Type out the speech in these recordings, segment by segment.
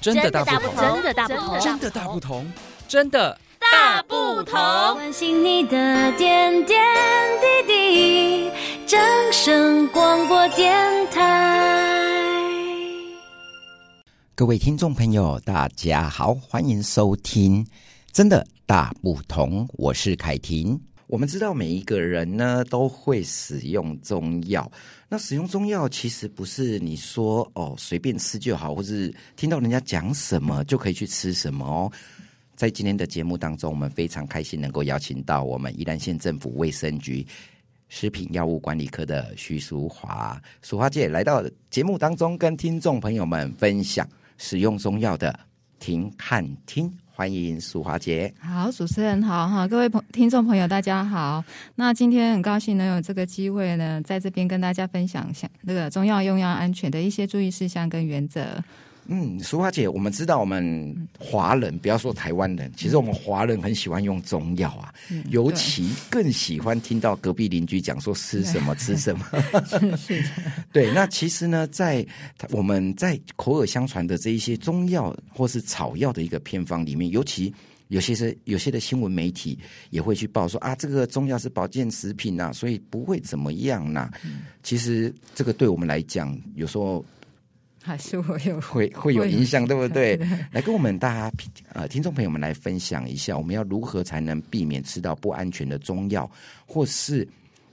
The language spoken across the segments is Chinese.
真的大不同，真的大不同，真的大不同，真的大不同。关心你的点点滴滴，掌声广播电台。各位听众朋友，大家好，欢迎收听《真的大不同》，我是凯婷。我们知道每一个人呢都会使用中药，那使用中药其实不是你说哦随便吃就好，或是听到人家讲什么就可以去吃什么哦。在今天的节目当中，我们非常开心能够邀请到我们宜兰县政府卫生局食品药物管理科的徐淑华，淑华姐来到节目当中，跟听众朋友们分享使用中药的停看听。欢迎苏华杰，好，主持人好哈，各位朋听众朋友大家好。那今天很高兴能有这个机会呢，在这边跟大家分享一下那个中药用药安全的一些注意事项跟原则。嗯，淑华姐，我们知道我们华人，不要说台湾人，其实我们华人很喜欢用中药啊，嗯、尤其更喜欢听到隔壁邻居讲说吃什么吃什么。是是。对，那其实呢，在我们在口耳相传的这一些中药或是草药的一个偏方里面，尤其有些是有些的新闻媒体也会去报说啊，这个中药是保健食品呐、啊，所以不会怎么样呐、啊。嗯、其实这个对我们来讲，有时候。还是会有会会有影响，对不对？对，来跟我们大家呃听众朋友们来分享一下，我们要如何才能避免吃到不安全的中药，或是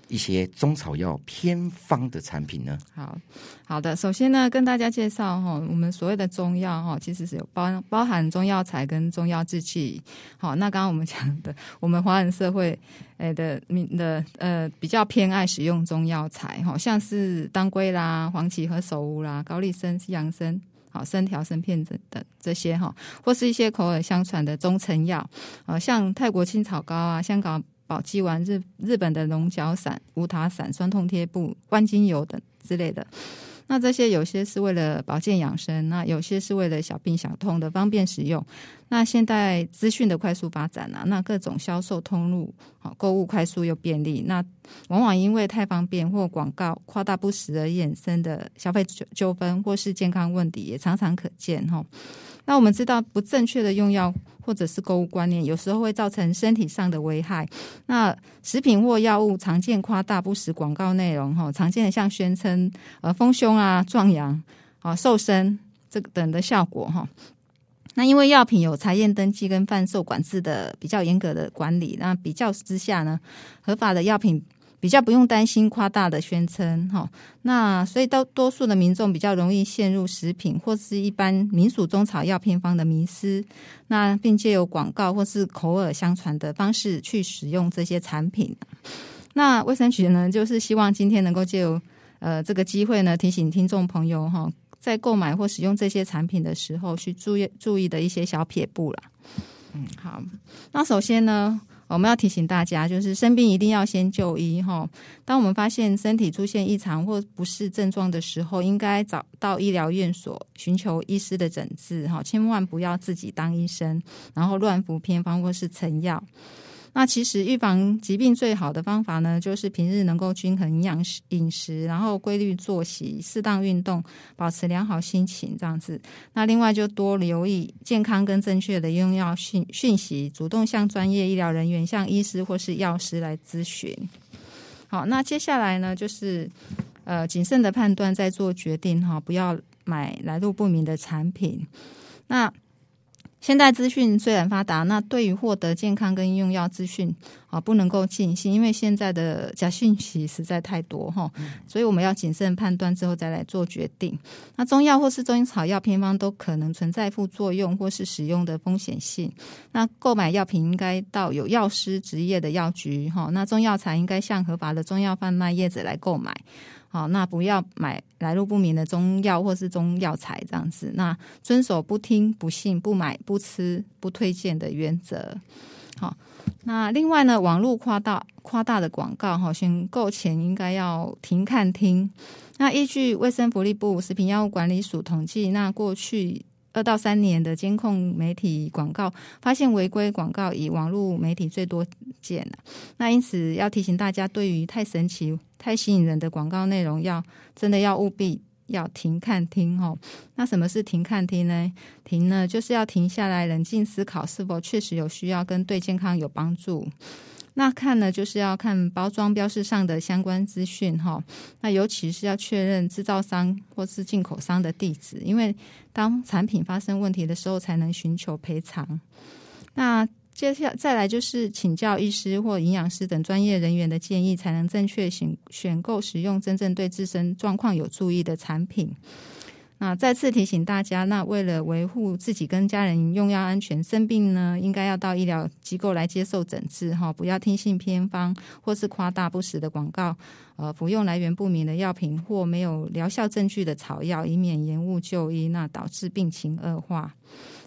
一些中草药偏方的产品呢？好好的，首先呢，跟大家介绍哈，我们所谓的中药哈，其实是有包包含中药材跟中药制剂。好，那刚刚我们讲的，我们华人社会 诶的民的呃比较偏爱使用中药材哈，像是当归啦、黄芪、何首乌啦、高丽参、西洋参、好生条、生片等等这些哈，或是一些口耳相传的中成药，呃，像泰国青草膏啊、香港。保济丸、日日本的龙角散、无塔散、酸痛贴布、万金油等之类的，那这些有些是为了保健养生，那有些是为了小病小痛的方便使用。那现代资讯的快速发展啊，那各种销售通路好，购物快速又便利，那往往因为太方便或广告夸大不实而衍生的消费纠纷或是健康问题也常常可见哈。那我们知道不正确的用药或者是购物观念，有时候会造成身体上的危害。那食品或药物常见夸大不实广告内容哈，常见的像宣称呃丰胸啊、壮阳啊、瘦身这个等的效果哈。那因为药品有查验登记跟贩售管制的比较严格的管理，那比较之下呢，合法的药品比较不用担心夸大的宣称哈。那所以多多数的民众比较容易陷入食品或是一般民俗中草药偏方的迷思，那并借由广告或是口耳相传的方式去使用这些产品。那卫生局呢，就是希望今天能够借由呃这个机会呢，提醒听众朋友哈。在购买或使用这些产品的时候，去注意注意的一些小撇步啦。嗯，好。那首先呢，我们要提醒大家，就是生病一定要先就医哈。当我们发现身体出现异常或不适症状的时候，应该找到医疗院所寻求医师的诊治哈，千万不要自己当医生，然后乱服偏方或是成药。那其实预防疾病最好的方法呢，就是平日能够均衡营养饮食，然后规律作息，适当运动，保持良好心情这样子。那另外就多留意健康跟正确的用药讯讯息，主动向专业医疗人员，像医师或是药师来咨询。好，那接下来呢，就是呃谨慎的判断再做决定哈，不要买来路不明的产品。那现代资讯虽然发达，那对于获得健康跟用药资讯啊，不能够尽信，因为现在的假讯息实在太多哈，所以我们要谨慎判断之后再来做决定。那中药或是中草药偏方都可能存在副作用或是使用的风险性。那购买药品应该到有药师执业的药局哈，那中药材应该向合法的中药贩卖业者来购买。好，那不要买来路不明的中药或是中药材这样子。那遵守不听、不信、不买、不吃、不推荐的原则。好，那另外呢，网络夸大夸大的广告哈，选购前应该要停看听。那依据卫生福利部食品药物管理署统计，那过去。二到三年的监控媒体广告，发现违规广告以网络媒体最多见。那因此要提醒大家，对于太神奇、太吸引人的广告内容，要真的要务必要停看听哦。那什么是停看听呢？停呢，就是要停下来，冷静思考是否确实有需要跟对健康有帮助。那看呢，就是要看包装标示上的相关资讯哈。那尤其是要确认制造商或是进口商的地址，因为当产品发生问题的时候，才能寻求赔偿。那接下再来就是请教医师或营养师等专业人员的建议，才能正确选选购使用真正对自身状况有注意的产品。那再次提醒大家，那为了维护自己跟家人用药安全，生病呢应该要到医疗机构来接受诊治哈，不要听信偏方或是夸大不实的广告，呃，服用来源不明的药品或没有疗效证据的草药，以免延误就医，那导致病情恶化。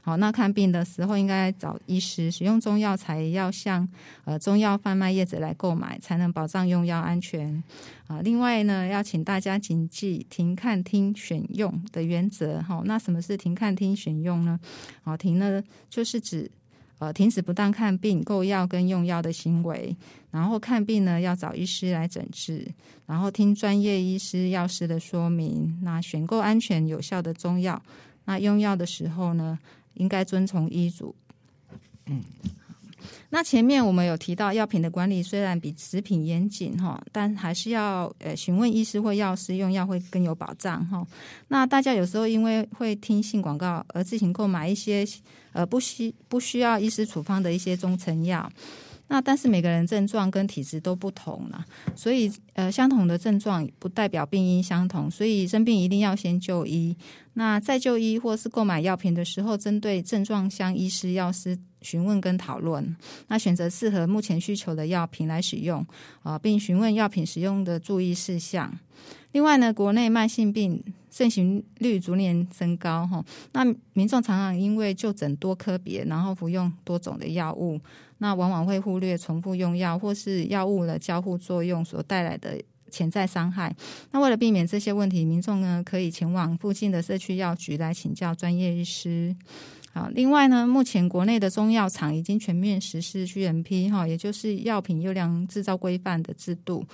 好，那看病的时候应该找医师，使用中药材要向呃中药贩卖业者来购买，才能保障用药安全。啊，另外呢，要请大家谨记停、看、听、选用的原则。好，那什么是停、看、听、选用呢？好，停呢就是指呃停止不当看病、购药跟用药的行为，然后看病呢要找医师来诊治，然后听专业医师药师的说明，那选购安全有效的中药。那用药的时候呢，应该遵从医嘱。嗯，那前面我们有提到，药品的管理虽然比食品严谨哈，但还是要呃询问医师或药师用药会更有保障哈。那大家有时候因为会听信广告而自行购买一些呃不需不需要医师处方的一些中成药。那但是每个人症状跟体质都不同啦，所以呃相同的症状不代表病因相同，所以生病一定要先就医。那在就医或是购买药品的时候，针对症状向医师、药师询问跟讨论，那选择适合目前需求的药品来使用啊，并询问药品使用的注意事项。另外呢，国内慢性病盛行率逐年增高哈，那民众常常因为就诊多科别，然后服用多种的药物。那往往会忽略重复用药或是药物的交互作用所带来的潜在伤害。那为了避免这些问题，民众呢可以前往附近的社区药局来请教专业医师。好，另外呢，目前国内的中药厂已经全面实施 GMP 哈，也就是药品优良制造规范的制度。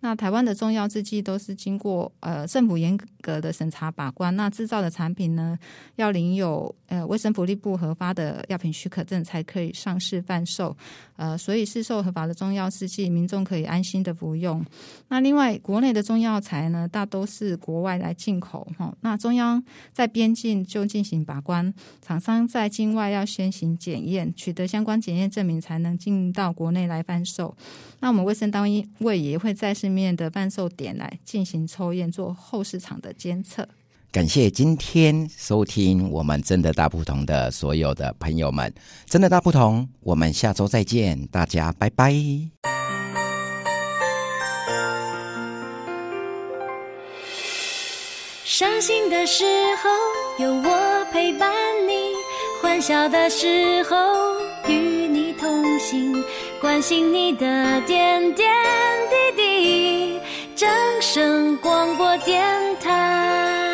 那台湾的中药制剂都是经过呃政府严格的审查把关，那制造的产品呢要领有呃卫生福利部核发的药品许可证才可以上市贩售，呃，所以市售合法的中药制剂，民众可以安心的服用。那另外国内的中药材呢，大都是国外来进口哈，那中央在边境就进行把关，厂商在境外要先行检验，取得相关检验证明才能进到国内来贩售。那我们卫生单位也会在市面的贩售点来进行抽验，做后市场的监测。感谢今天收听我们真的大不同的所有的朋友们，真的大不同，我们下周再见，大家拜拜。伤心的时候有我陪伴你，欢笑的时候与你同行，关心你的点点掌声广播电台。